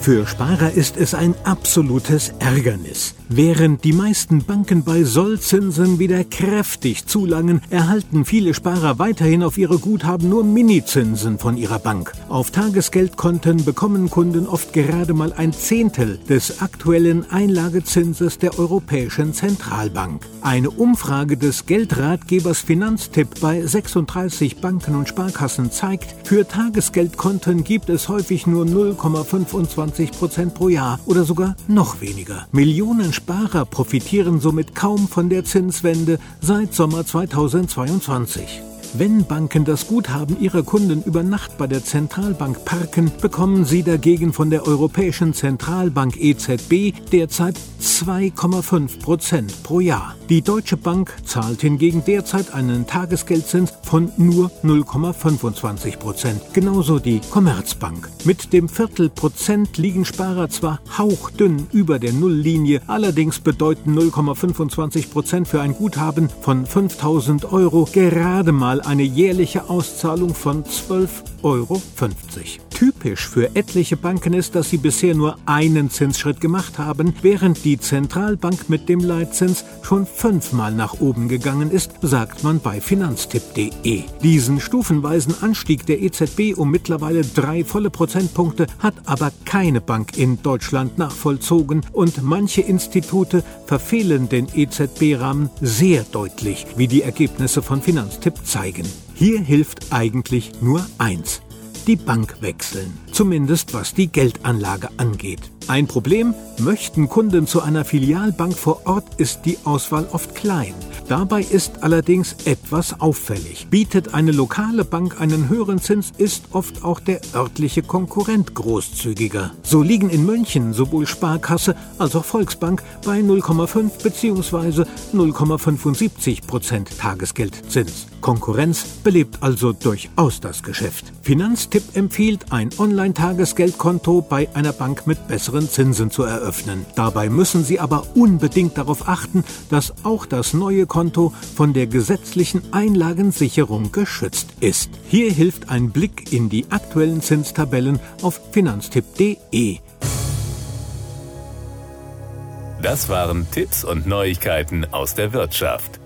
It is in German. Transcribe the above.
Für Sparer ist es ein absolutes Ärgernis. Während die meisten Banken bei Sollzinsen wieder kräftig zulangen, erhalten viele Sparer weiterhin auf ihre Guthaben nur Minizinsen von ihrer Bank. Auf Tagesgeldkonten bekommen Kunden oft gerade mal ein Zehntel des aktuellen Einlagezinses der Europäischen Zentralbank. Eine Umfrage des Geldratgebers Finanztipp bei 36 Banken und Sparkassen zeigt, für Tagesgeldkonten gibt es häufig nur 0,25 Prozent pro Jahr oder sogar noch weniger. Millionen Sparer profitieren somit kaum von der Zinswende seit Sommer 2022. Wenn Banken das Guthaben ihrer Kunden über Nacht bei der Zentralbank parken, bekommen sie dagegen von der Europäischen Zentralbank EZB derzeit 2,5 Prozent pro Jahr. Die Deutsche Bank zahlt hingegen derzeit einen Tagesgeldzins von nur 0,25 Prozent. Genauso die Commerzbank. Mit dem Viertelprozent liegen Sparer zwar hauchdünn über der Nulllinie, allerdings bedeuten 0,25 Prozent für ein Guthaben von 5000 Euro gerade mal eine jährliche Auszahlung von 12,50 Euro. Typisch für etliche Banken ist, dass sie bisher nur einen Zinsschritt gemacht haben, während die Zentralbank mit dem Leitzins schon fünfmal nach oben gegangen ist, sagt man bei finanztipp.de. Diesen stufenweisen Anstieg der EZB um mittlerweile drei volle Prozentpunkte hat aber keine Bank in Deutschland nachvollzogen und manche Institute verfehlen den EZB-Rahmen sehr deutlich, wie die Ergebnisse von Finanztipp zeigen. Hier hilft eigentlich nur eins die Bank wechseln, zumindest was die Geldanlage angeht. Ein Problem, möchten Kunden zu einer Filialbank vor Ort, ist die Auswahl oft klein. Dabei ist allerdings etwas auffällig. Bietet eine lokale Bank einen höheren Zins, ist oft auch der örtliche Konkurrent großzügiger. So liegen in München sowohl Sparkasse als auch Volksbank bei 0,5 bzw. 0,75 Prozent Tagesgeldzins. Konkurrenz belebt also durchaus das Geschäft. Finanztipp empfiehlt, ein Online-Tagesgeldkonto bei einer Bank mit besseren Zinsen zu eröffnen. Dabei müssen Sie aber unbedingt darauf achten, dass auch das neue Konto von der gesetzlichen Einlagensicherung geschützt ist. Hier hilft ein Blick in die aktuellen Zinstabellen auf finanztipp.de. Das waren Tipps und Neuigkeiten aus der Wirtschaft.